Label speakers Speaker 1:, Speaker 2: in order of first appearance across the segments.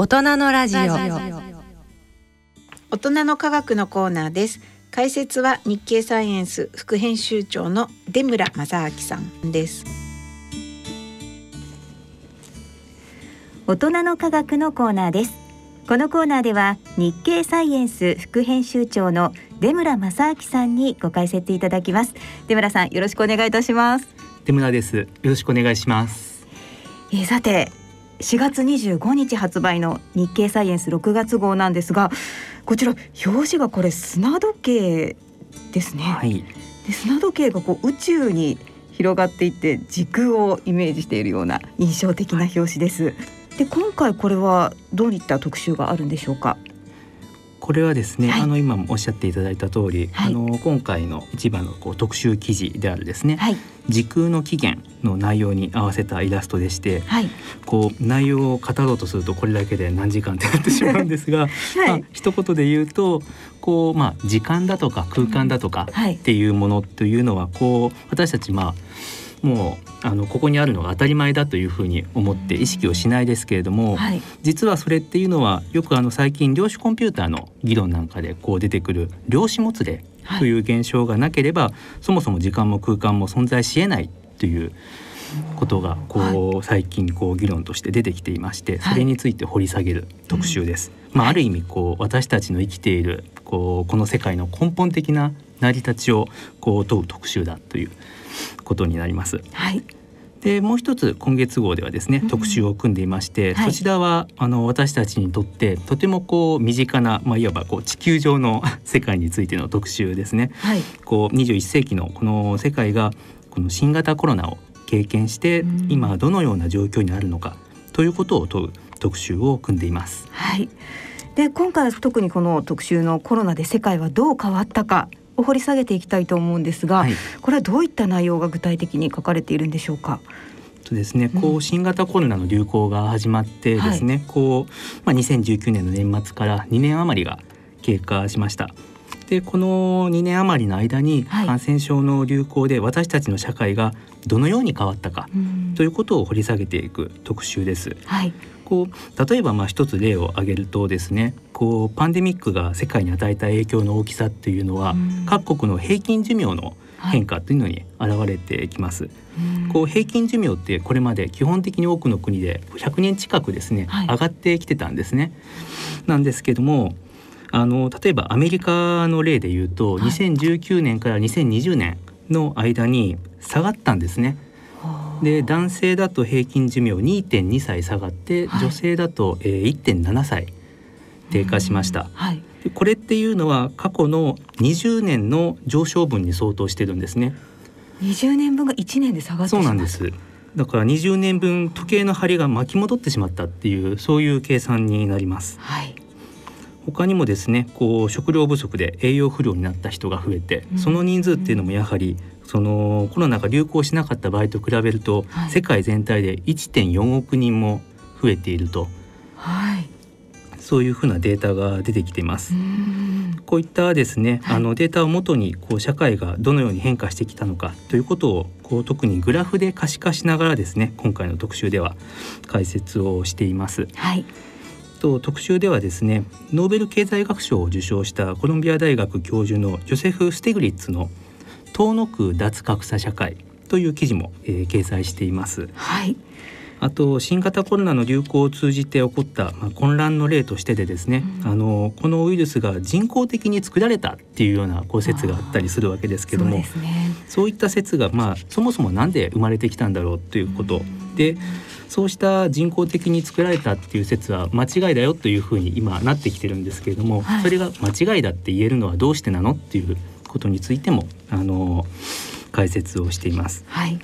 Speaker 1: 大人のラジオ。
Speaker 2: 大人の科学のコーナーです。解説は日経サイエンス副編集長の出村正明さんです。
Speaker 3: 大人の科学のコーナーです。このコーナーでは日経サイエンス副編集長の出村正明さんにご解説いただきます。出村さんよろしくお願いいたします。
Speaker 4: 出村です。よろしくお願いします。
Speaker 3: えー、さて4月25日発売の日経サイエンス6月号なんですがこちら表紙がこれ砂時計ですね、はい、で砂時計がこう宇宙に広がっていって時空をイメージしているような印象的な表紙です、はい、で今回これはどういった特集があるんでしょうか？
Speaker 4: これはですね、はい、あの今もおっしゃっていただいた通り、はい、あの今回の一番のこう特集記事であるですね、はい、時空の起源の内容に合わせたイラストでして、こう内容を語ろうとするとこれだけで何時間ってなってしまうんですが、まあ一言で言うとこうまあ時間だとか空間だとかっていうものというのはこう私たちまあもうあのここにあるのが当たり前だというふうに思って意識をしないですけれども、はい、実はそれっていうのはよくあの最近量子コンピューターの議論なんかでこう出てくる量子もつれという現象がなければ、はい、そもそも時間も空間も存在しえないということがこう最近こう議論として出てきていましてそれについて掘り下げる特集です。まあ、ある意味こう私たちの生きているこうこの世界の根本的な成り立ちをこう問う特集だということになります。はいでもう一つ今月号ではですね、特集を組んでいまして、はい、そちらはあの私たちにとってとてもこう身近な、まあ、いわばこう地球上の 世界についての特集ですね。はい、こう21世紀のこの世界がこの新型コロナを経験して、今どのような状況にあるのかということを問う特集を組んでいます。
Speaker 3: はい、で今回は特にこの特集のコロナで世界はどう変わったかを掘り下げていきたいと思うんですが、はい、これはどういった内容が具体的に書かれているんでしょうか？
Speaker 4: とですね、こう新型コロナの流行が始まってですね、はい、こうまあ2019年の年末から2年余りが経過しました。でこの2年余りの間に感染症の流行で私たちの社会がどのように変わったかということを掘り下げていく特集です。はい、こう例えばまあ一つ例を挙げるとですねこうパンデミックが世界に与えた影響の大きさっていうのは、各国の平均寿命の変化というのに現れてきます。はい、こう平均寿命ってこれまで基本的に多くの国で100年近くですね、はい、上がってきてたんですね。なんですけどもあの例えばアメリカの例で言うと、はい、2019年から2020年の間に下がったんですね。で男性だと平均寿命2.2歳下がって、はい、女性だと、えー、1.7歳低下しました。はい、でこれっていうのは過去の20年の上昇分に相当してるんですね。
Speaker 3: 20年分が1年で下がって
Speaker 4: そうなんです。だから20年分時計の針が巻き戻ってしまったっていうそういう計算になります。はい。他にもですねこう食料不足で栄養不良になった人が増えて、その人数っていうのもやはりそのコロナが流行しなかった場合と比べると、はい、世界全体で1.4億人も増えていると、はい、そういうふうなデータが出てきています。こういったですね、はい、あのデータをもとにこう社会がどのように変化してきたのかということをこう特にグラフで可視化しながらですね今回の特集では解説をしています。はいと特集ではですねノーベル経済学賞を受賞したコロンビア大学教授のジョセフ・ステグリッツの遠のく脱格差社会という記事も、えー、掲載しています。はい。あと新型コロナの流行を通じて起こった、まあ、混乱の例としてでですね、うん、あのこのウイルスが人工的に作られたっていうようなこう説があったりするわけですけどもそう、ね,、いった説が、まあ、そもそも何で生まれてきたんだろうということ、うん、でそうした人工的に作られたっていう説は間違いだよというふうに今なってきてるんですけれども、はい、それが間違いだって言えるのはどうしてなのっていうことについてもあの解説をしています。はい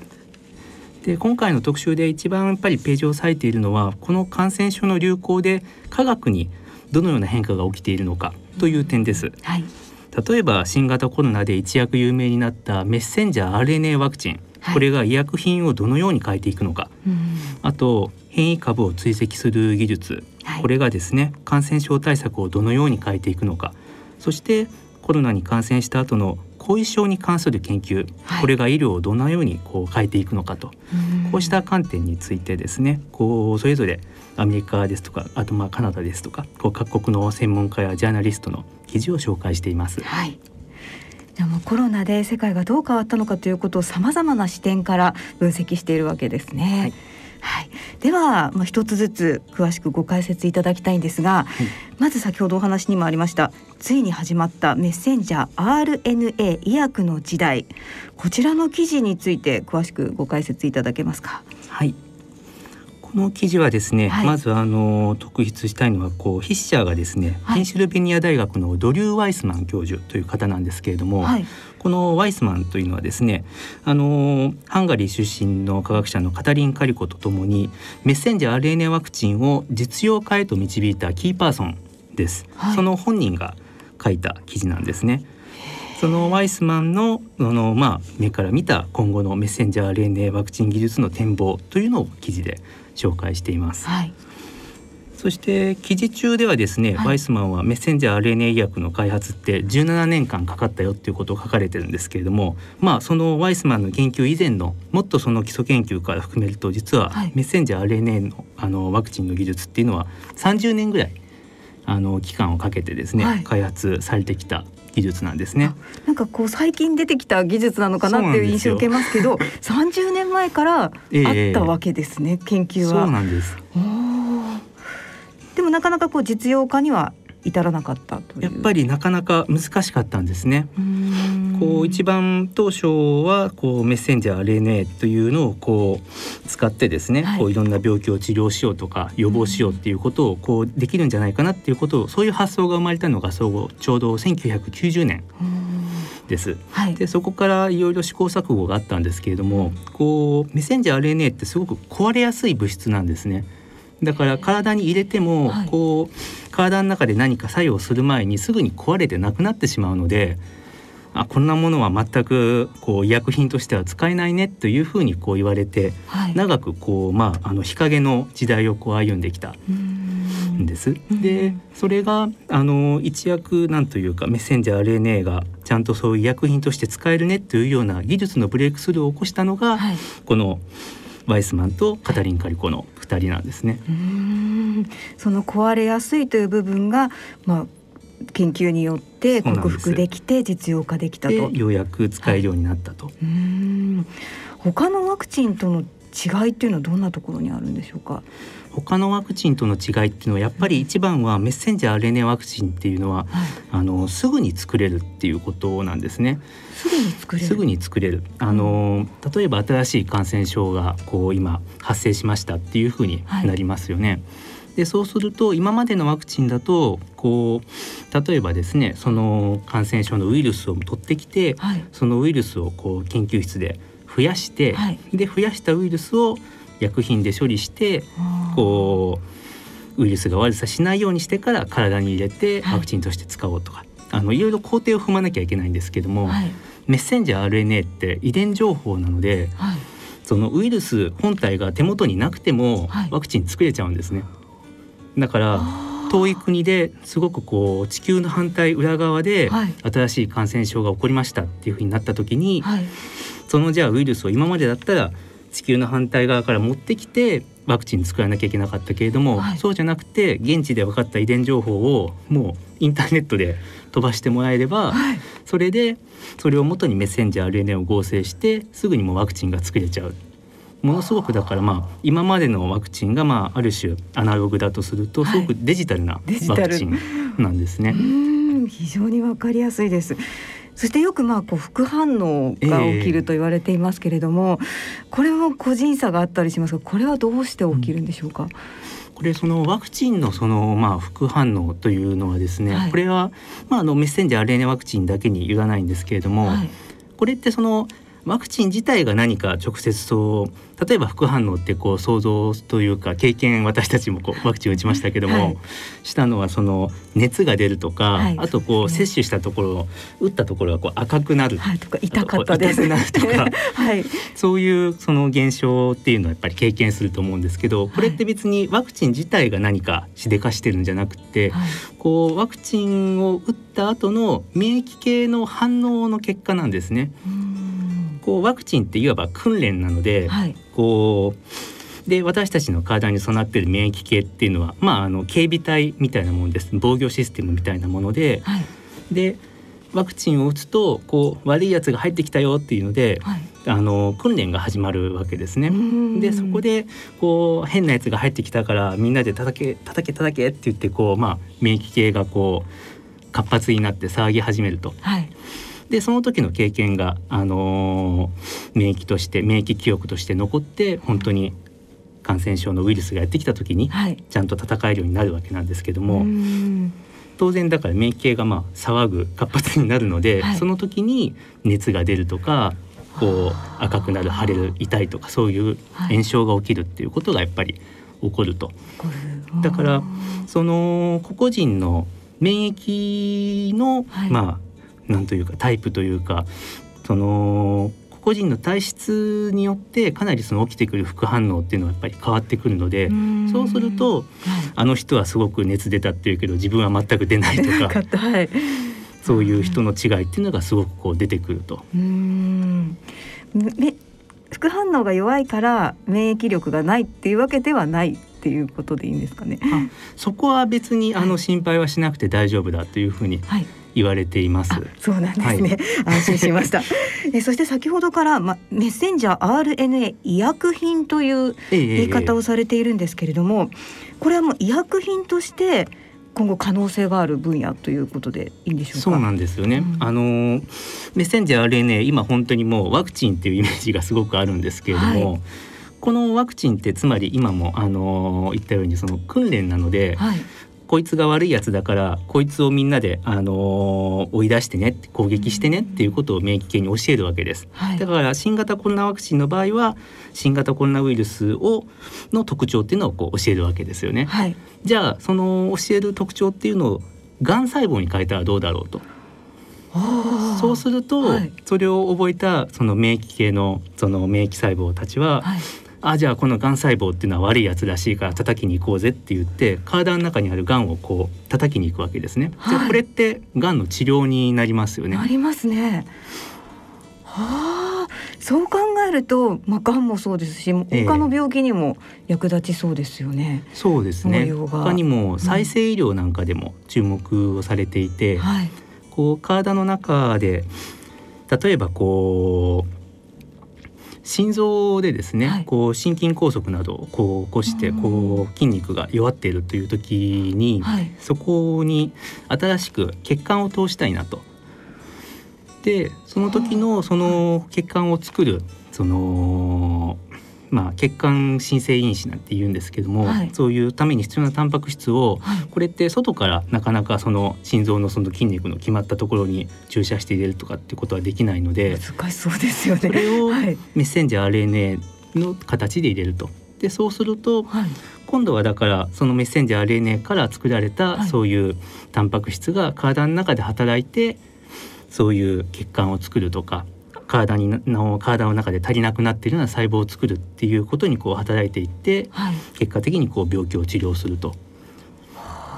Speaker 4: で今回の特集で一番やっぱりページを割いているのはこの感染症の流行で科学にどのような変化が起きているのかという点です。はい、例えば新型コロナで一躍有名になったメッセンジャー RNA ワクチン、はい、これが医薬品をどのように変えていくのか、うん、あと変異株を追跡する技術、はい、これがですね感染症対策をどのように変えていくのか。そしてコロナに感染した後の後遺症に関する研究、はい、これが医療をどのようにこう変えていくのかと。こうした観点についてですねこうそれぞれアメリカですとかあとまあカナダですとかこう各国の専門家やジャーナリストの記事を紹介しています。
Speaker 3: はい。じゃもうコロナで世界がどう変わったのかということをさまざまな視点から分析しているわけですね。はいはい、では、まあ、一つずつ詳しくご解説いただきたいんですが、はい、まず先ほどお話にもありましたついに始まったメッセンジャー RNA 医薬の時代。こちらの記事について詳しくご解説いただけますか？
Speaker 4: はい。この記事はですね、はい、まずあの特筆したいのはこう筆者がですね、はい、ペンシルベニア大学のドリュー・ワイスマン教授という方なんですけれども、はい、このワイスマンというのはですねあのハンガリー出身の科学者のカタリン・カリコとともにメッセンジャー RNA ワクチンを実用化へと導いたキーパーソンです、その本人が書いた記事なんですね。そのワイスマンのあの、まあ、目から見た今後のメッセンジャー RNA ワクチン技術の展望というのを記事で紹介しています。はいそして記事中ではですね、はい、ワイスマンはメッセンジャー RNA 医薬の開発って17年間かかったよっていうことを書かれてるんですけれどもまあそのワイスマンの研究以前のもっとその基礎研究から含めると実はメッセンジャー RNA のあのワクチンの技術っていうのは30年ぐらいあの期間をかけてですね、はい、開発されてきた技術なんですね。
Speaker 3: なんかこう最近出てきた技術なのかなっていう印象を受けますけど、30年前からあったわけですね、えー、研究は。
Speaker 4: そうなんです。
Speaker 3: でもなかなかこう実用化には至らなかったと
Speaker 4: やっぱりなかなか難しかったんですね。こう一番当初はこうメッセンジャー RNA というのをこう使ってですね、はい、こういろんな病気を治療しようとか予防しようっていうことをこうできるんじゃないかなっていうことをそういう発想が生まれたのがそうちょうど1990年。です、はい、でそこからいろいろ試行錯誤があったんですけれどもこうメッセンジャー RNA ってすごく壊れやすい物質なんですね。だから体に入れてもこう体の中で何か作用する前にすぐに壊れてなくなってしまうのであこんなものは全くこう医薬品としては使えないねというふうにこう言われて、はい、長くこう、まあ、あの日陰の時代をこう歩んできたん。です。でそれがあの一躍なんというかメッセンジャー RNA がちゃんとそういう医薬品として使えるねというような技術のブレイクスルーを起こしたのが、はい、このワイスマンとカタリン・カリコの2人なんですね。
Speaker 3: その壊れやすいという部分が、まあ、研究によって克服できて実用化できたと。
Speaker 4: ようやく使えるようになったと。はい、
Speaker 3: 他のワクチンとの違いっていうのはどんなところにあるんでしょうか？
Speaker 4: 他のワクチンとの違いっていうのはやっぱり一番はメッセンジャー RNA ワクチンっていうのは、はい、あのすぐに作れるっていうことなんですね。
Speaker 3: すぐに作れる？
Speaker 4: すぐに作れる。あの例えば新しい感染症がこう今発生しましたっていうふうになりますよね。はいでそうすると今までのワクチンだとこう例えばですねその感染症のウイルスを取ってきて、はい、そのウイルスをこう研究室で増やして、はい、で増やしたウイルスを薬品で処理してこうウイルスが悪さしないようにしてから体に入れてワクチンとして使おうとか、はい、あのいろいろ工程を踏まなきゃいけないんですけども、はい、メッセンジャー RNA って遺伝情報なので、はい、そのウイルス本体が手元になくてもワクチン作れちゃうんですね。だから遠い国ですごくこう地球の反対裏側で新しい感染症が起こりましたっていうふうになった時に、はい、そのじゃあウイルスを今までだったら地球の反対側から持ってきてワクチン作らなきゃいけなかったけれども、はい、そうじゃなくて現地で分かった遺伝情報をもうインターネットで飛ばしてもらえれば、はい、それでそれをもとにメッセンジャー RNA を合成してすぐにもワクチンが作れちゃう。ものすごくだからまあ今までのワクチンがまあある種アナログだとするとすごくデジタルなワクチンなんですね。
Speaker 3: はい、非常にわかりやすいです。そしてよくまあこう副反応が起きると言われていますけれども、えー、これも個人差があったりしますがこれはどうして起きるんでしょうか、うん
Speaker 4: これそのワクチンのそのまあ副反応というのはですね、はい、これはまああのメッセンジャー RNA ワクチンだけによらないんですけれども、はい、これってそのワクチン自体が何か直接そう例えば副反応ってこう想像というか経験私たちもこうワクチン打ちましたけども、はい、したのはその熱が出るとか、はい、あとこう接種したところ打ったところがこう赤くなる、
Speaker 3: はい、とか痛かったです。
Speaker 4: なるとか、はい、そういうその現象っていうのはやっぱり経験すると思うんですけどこれって別にワクチン自体が何かしでかしてるんじゃなくて、こうワクチンを打った後の免疫系の反応の結果なんですね。うんこうワクチンっていわば訓練なので、はい、こうで私たちの体に備わっている免疫系っていうのは、まあ、あの警備隊みたいなものです。防御システムみたいなもので、はい、でワクチンを打つとこう悪いやつが入ってきたよっていうので、はい、あの訓練が始まるわけですね。でそこでこう変なやつが入ってきたからみんなで叩け叩け叩けって言ってこう、まあ、免疫系がこう活発になって騒ぎ始めると。はいでその時の経験が、あのー、免疫として免疫記憶として残って本当に感染症のウイルスがやってきた時に、ちゃんと戦えるようになるわけなんですけども。当然だから免疫系がまあ騒ぐ活発になるので、はい、その時に熱が出るとかこう赤くなる腫れる痛いとかそういう炎症が起きるっていうことがやっぱり起こると。だからその個々人の免疫の、はい、まあなんというかタイプというかその個人の体質によってかなりその起きてくる副反応っていうのはやっぱり変わってくるのでそうすると、はい、あの人はすごく熱出たっていうけど自分は全く出ないとか。はい、そういう人の違いっていうのがすごくこう出てくると。うん
Speaker 3: 副反応が弱いから免疫力がないっていうわけではないっていうことでいいんですかね。
Speaker 4: そこは別にあの心配はしなくて大丈夫だというふうに言われています。
Speaker 3: そうなんですね。はい、安心しました。えそして先ほどからまメッセンジャー RNA 医薬品という言い方をされているんですけれども、これはもう医薬品として今後可能性がある分野ということでいいんでしょうか？
Speaker 4: そうなんですよね。うん、あのメッセンジャー RNA 今本当にもうワクチンっていうイメージがすごくあるんですけれども。はいこのワクチンってつまり今もあの言ったようにその訓練なので、はい、こいつが悪いやつだからこいつをみんなで、あのー、追い出してね攻撃してねっていうことを免疫系に教えるわけです、はい、だから新型コロナワクチンの場合は新型コロナウイルスをの特徴っていうのをこう教えるわけですよね、はい、じゃあその教える特徴っていうのをがん細胞に変えたらどうだろうと。そうすると、はい、それを覚えたその免疫系のその免疫細胞たちは、はい、あじゃあこのがん細胞っていうのは悪いやつらしいから叩きに行こうぜって言って体の中にあるがんをこう叩きに行くわけですね。はい、じゃこれってがんの治療になりますよね。
Speaker 3: なりますね。はあ、そう考えると、まあ、がんもそうですし、他の病気にも役立ちそうですよね。
Speaker 4: えー、そうですね。他にも再生医療なんかでも注目をされていて、うんはい、こう体の中で例えばこう心臓でですね、はい、こう心筋梗塞などをこう起こしてこう筋肉が弱っているという時に、はい、そこに新しく血管を通したいなと。でその時のその血管を作るそのまあ、血管新生因子なんて言うんですけども、はい、そういうために必要なタンパク質を、はい、これって外からなかなかその心臓のその筋肉の決まったところに注射して入れるとかってことはできないので
Speaker 3: 難しそうですよね。
Speaker 4: それをメッセンジャー RNA の形で入れると。でそうすると、はい、今度はだからそのメッセンジャー RNA から作られたそういうタンパク質が体の中で働いてそういう血管を作るとか体にの体の中で足りなくなっているような細胞を作るっていうことにこう働いていって、はい、結果的にこう病気を治療すると。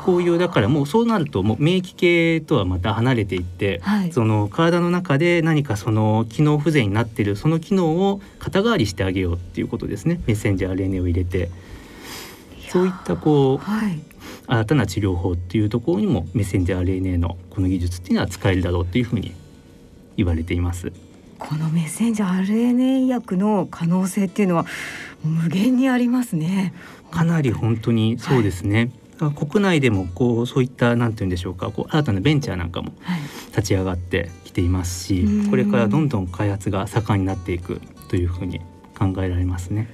Speaker 4: こういうだからもうそうなるともう免疫系とはまた離れていって、はい、その体の中で何かその機能不全になっているその機能を肩代わりしてあげようっていうことですね。メッセンジャー RNA を入れて。そういったこう、はい、新たな治療法っていうところにもメッセンジャー RNA のこの技術っていうのは使えるだろうっていうふうに言われています。
Speaker 3: このメッセンジャー RNA 医薬の可能性っていうのは無限にありますね。
Speaker 4: かなり本当にそうですね。はい、国内でもこうそういったなんて言うんでしょうか、こう新たなベンチャーなんかも立ち上がってきていますし、はい、これからどんどん開発が盛んになっていくというふうに考えられますね。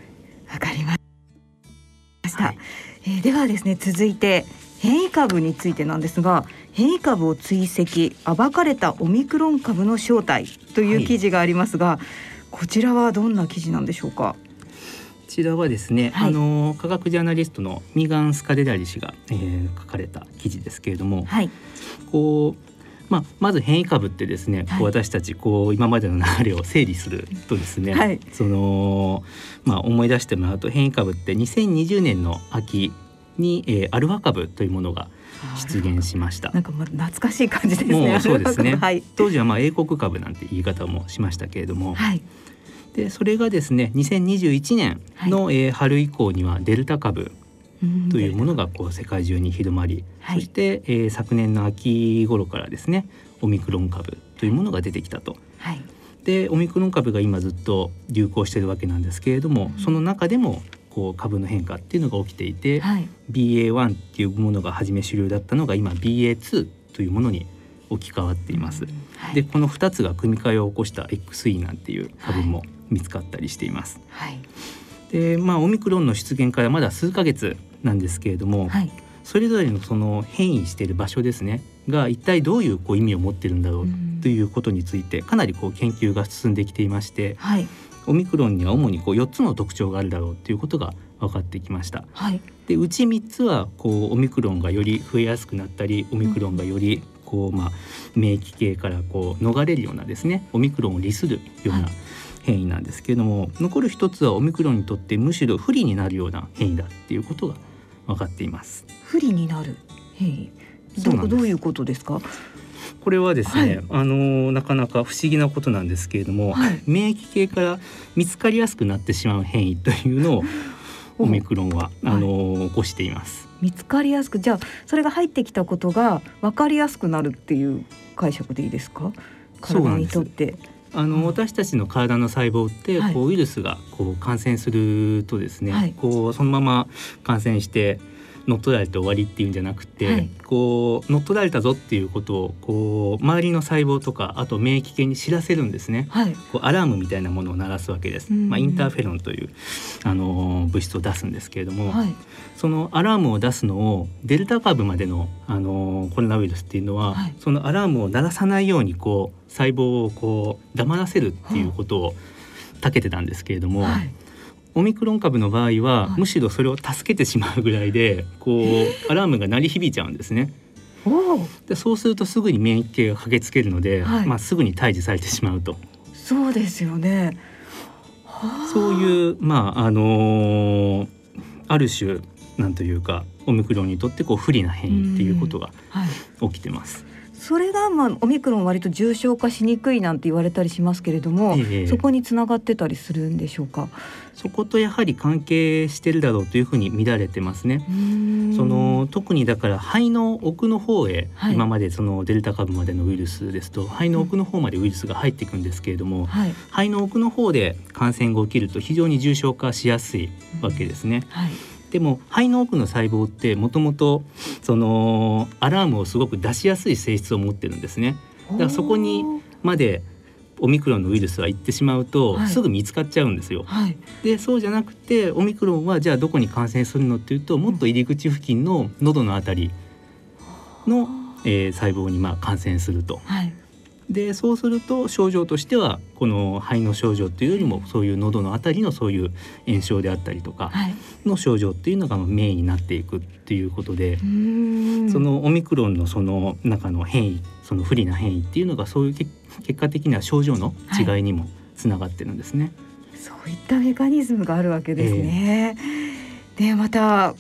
Speaker 3: わかりました。はい、えー、ではですね続いて変異株についてなんですが変異株を追跡暴かれたオミクロン株の正体という記事がありますが、はい、こちらはどんな記事なんでしょうか？
Speaker 4: こちらはですね、はい、あの科学ジャーナリストのミガン・スカデラリ氏が、えー、書かれた記事ですけれども、はい、こうまあ、まず変異株ってですね、はい、こう私たちこう今までの流れを整理するとですね、はい、そのまあ、思い出してもらうと変異株って2020年の秋に、えー、アルファ株というものが出現しました。
Speaker 3: なんかま懐かしい感じですね。
Speaker 4: そうですね。はい、当時はまあ英国株なんて言い方もしましたけれども、はい、でそれがですね2021年の、はい、えー、春以降にはデルタ株というものがこう世界中に広まり、はい、そして、えー、昨年の秋頃からですねオミクロン株というものが出てきたと。はい、でオミクロン株が今ずっと流行しているわけなんですけれども、うん、その中でもこう株の変化っていうのが起きていて、はい、BA.1 っていうものが初め主流だったのが今 BA.2 というものに置き換わっています。うんはい、でこの2つが組み換えを起こした XE なんていう株も見つかったりしています。はい、でまあオミクロンの出現からまだ数ヶ月なんですけれども、はい、それぞれのその変異している場所ですねが一体どういうこう意味を持ってるんだろうということについてかなりこう研究が進んできていまして、はい、オミクロンには主にこう4つの特徴があるだろうということが分かってきました。はい、でうち3つはこうオミクロンがより増えやすくなったりオミクロンがよりこう、まあ、免疫系からこう逃れるようなですねオミクロンを利するような、変異なんですけれども残る一つはオミクロンにとってむしろ不利になるような変異だっていうことが分かっています。
Speaker 3: 不利になる変異。どどういうことですか？
Speaker 4: これはですね、はい、あのなかなか不思議なことなんですけれども、はい、免疫系から見つかりやすくなってしまう変異というのを オミクロンはあの、起こしています。
Speaker 3: 見つかりやすくじゃあそれが入ってきたことが分かりやすくなるっていう解釈でいいですか？体にとって。
Speaker 4: あの、私たちの体の細胞ってこうウイルスがこう感染するとですね、はい、こうそのまま感染して乗っ取られて終わりっていうんじゃなくて、はい、こう乗っ取られたぞっていうことをこう周りの細胞とかあと免疫系に知らせるんですね、はい、こうアラームみたいなものを鳴らすわけです、まあ、インターフェロンというあの物質を出すんですけれども、はい、そのアラームを出すのをデルタ株までのあのコロナウイルスっていうのは、そのアラームを鳴らさないようにこう細胞をこう黙らせるっていうことを長けてたんですけれども、オミクロン株の場合は、むしろそれを助けてしまうぐらいでこう アラームが鳴り響いちゃうんですね。でそうするとすぐに免疫系が駆けつけるので、はい、まあ、すぐに退治されてしまうと。
Speaker 3: そうですよね
Speaker 4: そういうまああのー、ある種なんというかオミクロンにとってこう不利な変異っていうことが起きてます。
Speaker 3: それがまあオミクロン割と重症化しにくいなんて言われたりしますけれども、えそこにつながってたりするんでしょうか？
Speaker 4: そことやはり関係してるだろうというふうに見られてますね。その特にだから肺の奥の方へ、はい、今までそのデルタ株までのウイルスですと肺の奥の方までウイルスが入っていくんですけれども、はい、肺の奥の方で感染が起きると非常に重症化しやすいわけですね。はいでも肺の奥の細胞ってもともとそのアラームをすごく出しやすい性質を持ってるんですね。だからそこにまでオミクロンのウイルスは行ってしまうと、すぐ見つかっちゃうんですよ。はい、でそうじゃなくてオミクロンはじゃあどこに感染するのっていうともっと入り口付近の喉のあたりの、えー、細胞にまあ感染すると。はい。でそうすると症状としてはこの肺の症状っていうよりもそういう喉のあたりのそういう炎症であったりとかの症状っていうのがメインになっていくっていうことで、そのオミクロンのその中の変異その不利な変異っていうのがそういう結果的には症状の違いにもつながってるんですね。はい、
Speaker 3: そういったメカニズムがあるわけですね。えー、でまた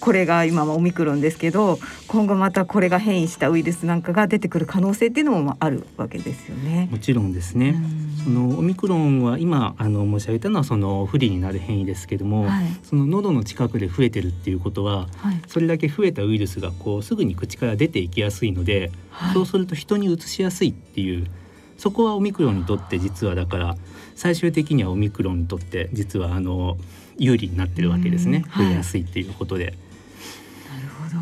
Speaker 3: これが今はオミクロンですけど今後またこれが変異したウイルスなんかが出てくる可能性っていうのもあるわけですよね。
Speaker 4: もちろんですね。そのオミクロンは今あの申し上げたのはその不利になる変異ですけども、はい、その喉の近くで増えてるっていうことは、はい、それだけ増えたウイルスがこうすぐに口から出ていきやすいので、はい、そうすると人に移しやすいっていうそこはオミクロンにとって実はだから最終的にはオミクロンにとって実はあの有利になってるわけですね、増えやすいっていうことで。
Speaker 3: ど、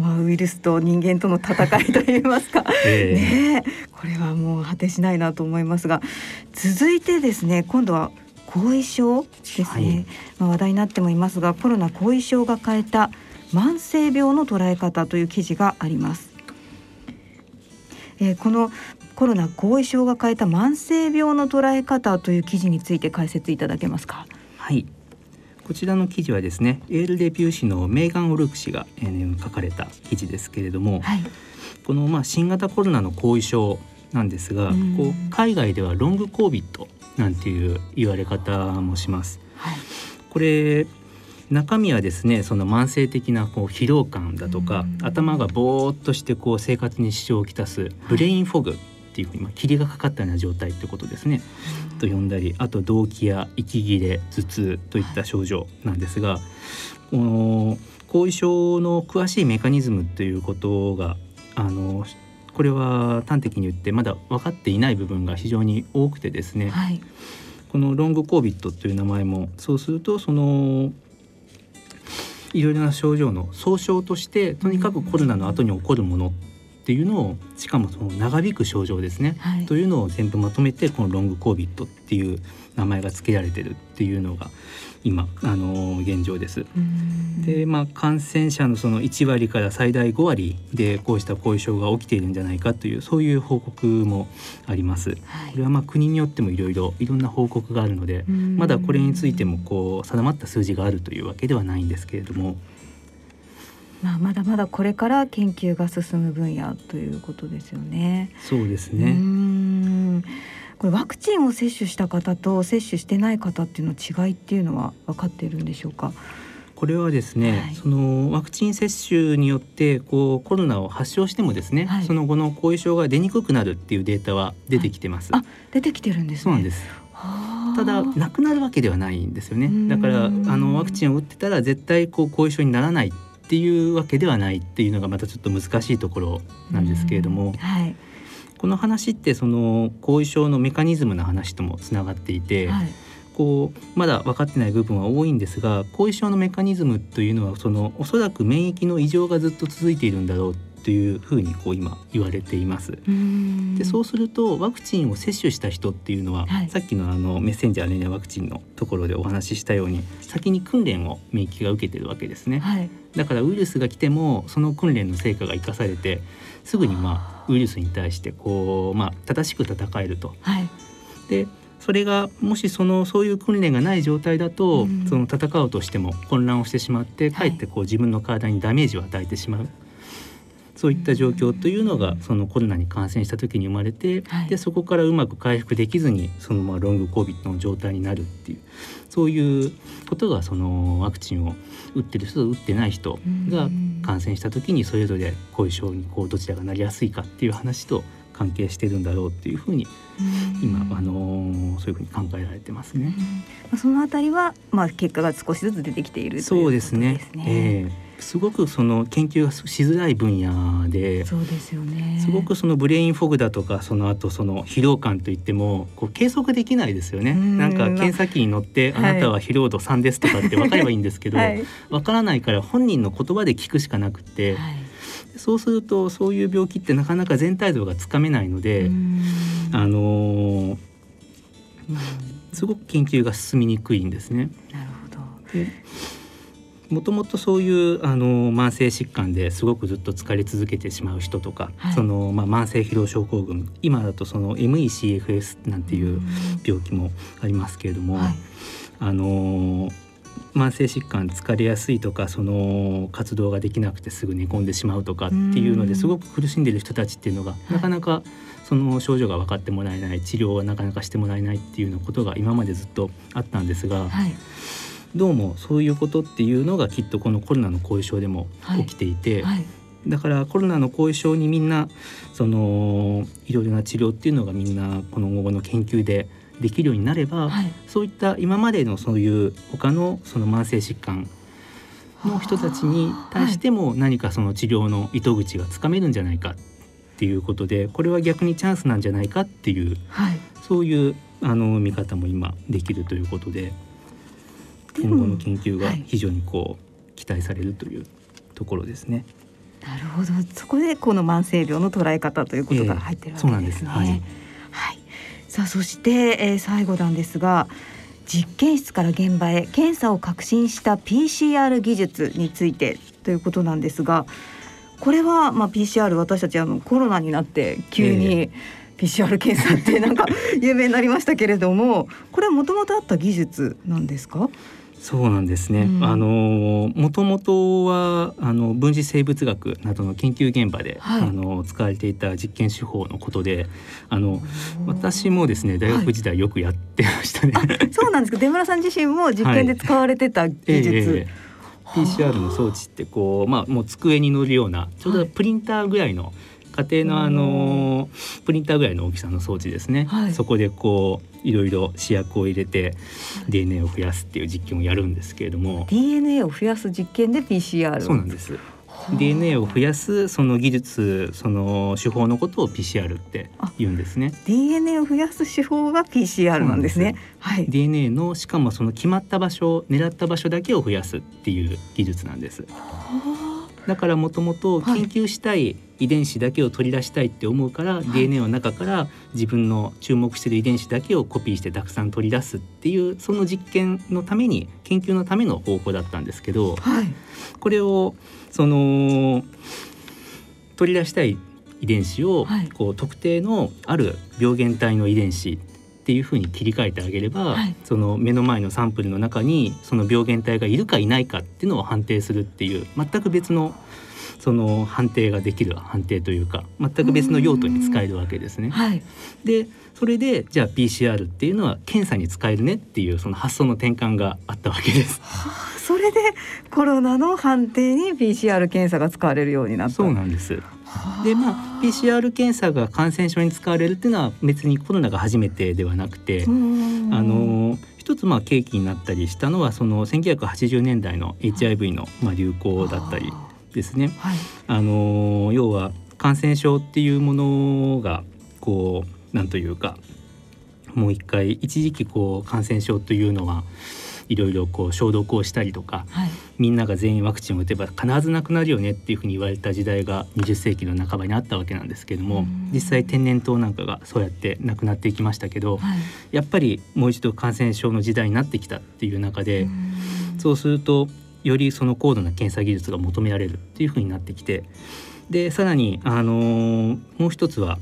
Speaker 3: まあ、ウイルスと人間との戦いといいますか、えー、ねこれはもう果てしないなと思いますが。続いてですね今度は後遺症ですね、はい、まあ、話題になってもいますがコロナ後遺症が変えた慢性病の捉え方という記事があります。えー、このコロナ後遺症が変えた慢性病の捉え方という記事について解説いただけますか？
Speaker 4: はいこちらの記事はですねエールレビュー誌のメーガン・オルク氏が、えー、書かれた記事ですけれども、はい、このまあ新型コロナの後遺症なんですが、こう海外ではロングコービットなんていう言われ方もします。はい、これ中身はですねその慢性的なこう疲労感だとか頭がぼーっとしてこう生活に支障をきたすブレインフォグっっていうふうに、まあ、霧がかかったような状態ってことですね、と呼んだりあと動悸や息切れ頭痛といった症状なんですが、この後遺症の詳しいメカニズムということがあのこれは端的に言ってまだ分かっていない部分が非常に多くてですね、はい、このロングコービットという名前もそうするとそのいろいろな症状の総称としてとにかくコロナの後に起こるものっていうのをしかもその長引く症状ですね、はい、というのを全部まとめてこのロングコービットっていう名前が付けられてるっていうのが今あの現状です。でまあ感染者のその1割から最大5割でこうした後遺症が起きているんじゃないかというそういう報告もあります。はい、これはまあ国によってもいろいろいろんな報告があるのでまだこれについてもこう定まった数字があるというわけではないんですけれども。
Speaker 3: まあ、まだまだこれから研究が進む分野ということですよね。
Speaker 4: そうですね。
Speaker 3: これワクチンを接種した方と接種してない方っていうの違いっていうのは分かっているんでしょうか？
Speaker 4: これはですね、はい、そのワクチン接種によってこうコロナを発症してもですね、はい、その後の後遺症が出にくくなるっていうデータは出てきてます。
Speaker 3: はい、あ、出てきてるんです、ね、
Speaker 4: そうなんです。ただなくなるわけではないんですよね。だからあのワクチンを打ってたら絶対こう後遺症にならないっていうわけではないっていうのがまたちょっと難しいところなんですけれども。はい。この話ってその後遺症のメカニズムの話ともつながっていて、はい、こうまだ分かってない部分は多いんですが後遺症のメカニズムというのはそのおそらく免疫の異常がずっと続いているんだろうというふうにこう今言われています。でそうするとワクチンを接種した人っていうのは、はい、さっきのあのメッセンジャー RNA ワクチンのところでお話ししたように先に訓練を免疫が受けてるわけですね。はい、だからウイルスが来てもその訓練の成果が生かされてすぐにまあウイルスに対してこう、まあ、正しく戦えると。はい、でそれがもしそのそういう訓練がない状態だと、うん、その戦おうとしても混乱をしてしまってかえってこう自分の体にダメージを与えてしまう。そういった状況というのがそのコロナに感染した時に生まれて、はい、でそこからうまく回復できずにそのまあロングコービットの状態になるっていうそういうことがそのワクチンを打ってる人と打ってない人が感染した時にそれぞれ後遺症にこうどちらがなりやすいかっていう話と関係してるんだろうっていうふうに今あのそういうふうに考えられてますね。
Speaker 3: そのあたりはまあ結果が少しずつ出てきている
Speaker 4: そうですね。えーすごくその研究がしづらい分野で
Speaker 3: そうですよね。
Speaker 4: すごくそのブレインフォグだとかその後その疲労感といってもこう計測できないですよね。なんか検査機に乗ってあなたは疲労度3ですとかって分かればいいんですけど、はい、分からないから本人の言葉で聞くしかなくて、はい、そうするとそういう病気ってなかなか全体像がつかめないのであのー、すごく研究が進みにくいんですね。
Speaker 3: なるほ
Speaker 4: どもともとそういうあの慢性疾患ですごくずっと疲れ続けてしまう人とか、はい、そのまあ、慢性疲労症候群今だとその MECFS なんていう病気もありますけれども、はい、あの慢性疾患疲れやすいとかその活動ができなくてすぐ寝込んでしまうとかっていうのですごく苦しんでる人たちっていうのが、なかなかその症状が分かってもらえない治療はなかなかしてもらえないっていうようなことが今までずっとあったんですが。はいどうもそういうことっていうのがきっとこのコロナの後遺症でも起きていて、はい。はい、だからコロナの後遺症にみんなそのいろいろな治療っていうのがみんなこの後の研究でできるようになれば、はい、そういった今までのそういう他のその慢性疾患の人たちに対しても何かその治療の糸口がつかめるんじゃないかっていうことでこれは逆にチャンスなんじゃないかっていう、そういうあの見方も今できるということで。今後の研究が非常にこう期待されるというところですね。
Speaker 3: なるほど。そこでこの慢性病の捉え方ということが入ってるわけですね。えー、す。はい、はい、さあそして、えー、最後なんですが実験室から現場へ検査を革新した PCR 技術についてということなんですがこれは、まあ、PCR 私たちあのコロナになって急に、えー PCR 検査ってなんか 有名になりましたけれどもこれはもともとあった技術なんですか？
Speaker 4: そうなんですね。うん、あのもともとはあの分子生物学などの研究現場で、はい、あの使われていた実験手法のことで、あの私もですね大学時代よくやってましたね。はい、
Speaker 3: そうなんですか。出村さん自身も実験で使われてた技術。はいえー、
Speaker 4: PCR の装置ってこうまあもう机に乗るようなちょうどプリンターぐらいの家庭のあのプリンターぐらいの大きさの装置ですね、はい、そこでこういろいろ試薬を入れて DNA を増やすっていう実験をやるんですけれども。
Speaker 3: DNA を増やす実験で PCR
Speaker 4: そうなんです。DNA を増やすその技術その手法のことを PCR って言うんですね。
Speaker 3: DNA を増やす手法が PCR なんですね。
Speaker 4: はい、DNA のしかもその決まった場所狙った場所だけを増やすっていう技術なんです。だからもともと研究したい遺伝子だけを取り出したいって思うから、はい、DNA の中から自分の注目している遺伝子だけをコピーしてたくさん取り出すっていうその実験のために研究のための方法だったんですけど、はい、これをその取り出したい遺伝子をこう特定のある病原体の遺伝子っていうふうに切り替えてあげれば、はい、その目の前のサンプルの中にその病原体がいるかいないかっていうのを判定するっていう全く別のその判定ができる判定というか全く別の用途に使えるわけですね。はい、でそれでじゃあ PCR っていうのは検査に使えるねっていうその発想の転換があったわけです。
Speaker 3: はあ、それでコロナの判定に PCR 検査が使われるようになった
Speaker 4: そうなんです。でまあ PCR 検査が感染症に使われるっていうのは別にコロナが初めてではなくてあの一つまあ契機になったりしたのはその1980年代の HIV のまあ流行だったりですね。はい、あの要は感染症っていうものがこうなんというかもう一回一時期こう感染症というのはいろいろこう消毒をしたりとか、はい、みんなが全員ワクチンを打てば必ずなくなるよねっていうふうに言われた時代が20世紀の半ばにあったわけなんですけども実際天然痘なんかがそうやってなくなっていきましたけど、はい、やっぱりもう一度感染症の時代になってきたっていう中でそうするとよりその高度な検査技術が求められるっていうふうになってきてでさらに、あのー、もう一つは、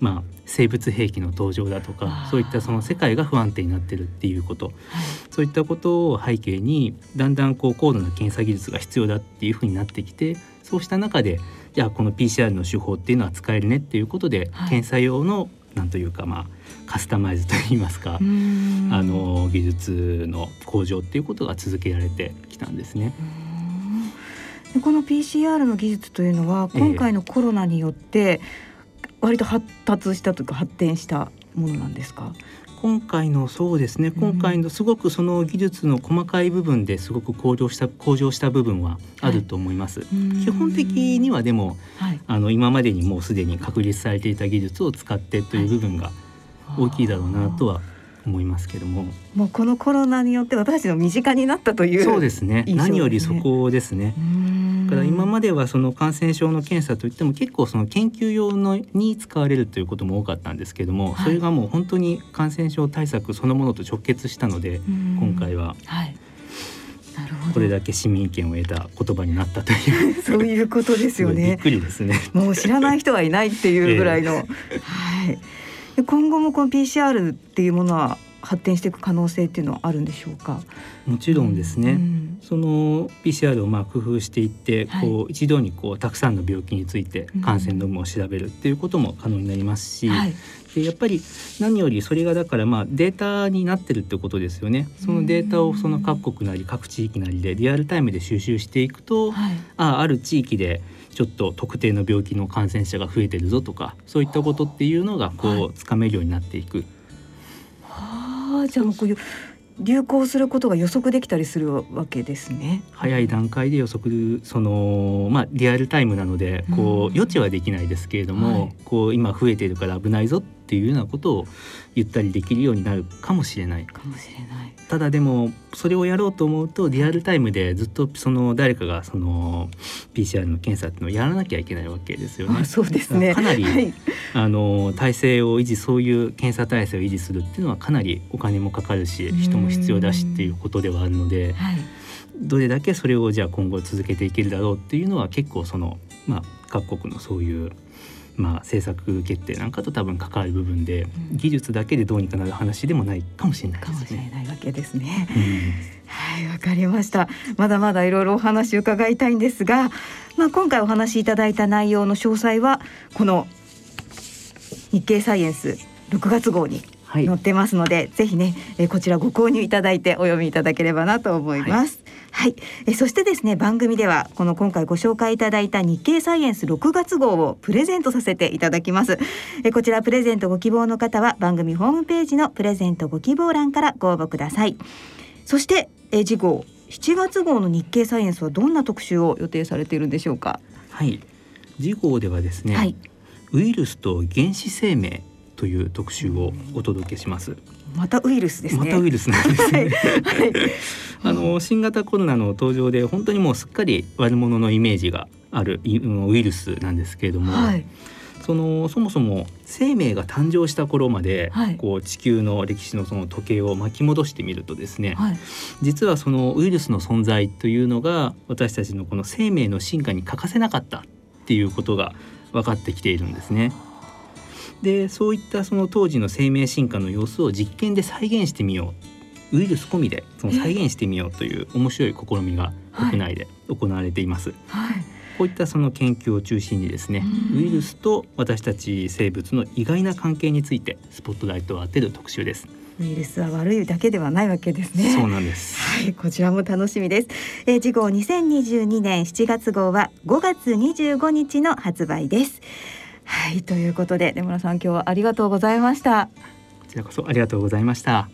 Speaker 4: まあ、生物兵器の登場だとかそういったその世界が不安定になってるっていうこと、はい、そういったことを背景にだんだんこう高度な検査技術が必要だっていうふうになってきてそうした中でじゃあこの PCR の手法っていうのは使えるねっていうことで、はい、検査用のなんというかまあカスタマイズといいますかあの技術の向上っていうことが続けられてきたんですね。
Speaker 3: でこの PCR の技術というのは今回のコロナによって割と発達したというか発展したものなんですか？
Speaker 4: 今回のそうですね。今回のすごくその技術の細かい部分ですごく向上した向上した部分はあると思います。はい、基本的にはでも、はい、あの今までにもうすでに確立されていた技術を使ってという部分が大きいだろうなとは思いますけども。
Speaker 3: もうこのコロナによって私たちの身近になったという
Speaker 4: そうですね、ね、何よりそこですね。だから今まではその感染症の検査といっても結構その研究用のに使われるということも多かったんですけども、はい、それがもう本当に感染症対策そのものと直結したので今回は、はい、なるほど。これだけ市民意見を得た言葉になったという。
Speaker 3: そういうことですよね。
Speaker 4: びっくりですね。
Speaker 3: もう知らない人はいないっていうぐらいの、えー、はい今後もこの PCR っていうものは発展していく可能性っていうのはあるんでしょうか？
Speaker 4: もちろんですね。うん、その PCR をまあ工夫していって、はい、こう一度にこうたくさんの病気について感染の有無を調べるっていうことも可能になりますし、はい、でやっぱり何よりそれがだからまあデータになってるってことですよね。そのデータをその各国なり各地域なりでリアルタイムで収集していくと、はい、ああある地域でちょっと特定の病気の感染者が増えてるぞとかそういったことっていうのがこうつかめるようになっていく。
Speaker 3: はあ、じゃあもうこういう流行することが予測できたりするわけですね。
Speaker 4: 早い段階で予測そのまあリアルタイムなのでこう予知はできないですけれども、はい、こう今増えているから危ないぞっていうようなことを言ったりできるようになるかもしれない。
Speaker 3: かもしれない。
Speaker 4: ただでもそれをやろうと思うとリアルタイムでずっとその誰かがその PCR の検査っていうのをやらなきゃいけないわけですよね。
Speaker 3: そうですね。
Speaker 4: かなり、はい、あの体制を維持そういう検査体制を維持するっていうのはかなりお金もかかるし人も必要だしっていうことではあるので。はいどれだけそれをじゃあ今後続けていけるだろうっていうのは結構そのまあ各国のそういうまあ、政策決定なんかと多分関わる部分で、うん、技術だけでどうにかなる話でもないかもしれないですね。かもしれ
Speaker 3: ないわけですね。うん、はいわかりましたまだまだいろいろお話伺いたいんですが、まあ、今回お話しいただいた内容の詳細はこの日経サイエンス6月号に載ってますので、はい、ぜひね、えこちらご購入いただいてお読みいただければなと思います。はいはい、えそしてですね番組ではこの今回ご紹介いただいた日経サイエンス6月号をプレゼントさせていただきます。えこちらプレゼントご希望の方は番組ホームページのプレゼントご希望欄からご応募ください。そしてえ次号7月号の日経サイエンスはどんな特集を予定されているんでしょうか？
Speaker 4: はい。次号ではですね、はい、ウイルスと原始生命という特集をお届けします
Speaker 3: またウイルスですね。
Speaker 4: またウイルスなんですね。あの新型コロナの登場で本当にもうすっかり悪者のイメージがあるウイルスなんですけれども、はい、そのそもそも生命が誕生した頃まで、はい、こう地球の歴史のその時計を巻き戻してみるとですね、はい、実はそのウイルスの存在というのが私たちのこの生命の進化に欠かせなかったっていうことが分かってきているんですね。でそういったその当時の生命進化の様子を実験で再現してみようウイルス込みでその再現してみようという面白い試みが国内で行われています。はい、こういったその研究を中心にですね、ウイルスと私たち生物の意外な関係についてスポットライトを当てる特集です。
Speaker 3: ウイルスは悪いだけではないわけですね。
Speaker 4: そうなんです。
Speaker 3: はい、こちらも楽しみです。えー、次号2022年7月号は5月25日の発売です。はいということで根村さん今日はありがとうございました。
Speaker 4: こちらこそありがとうございました。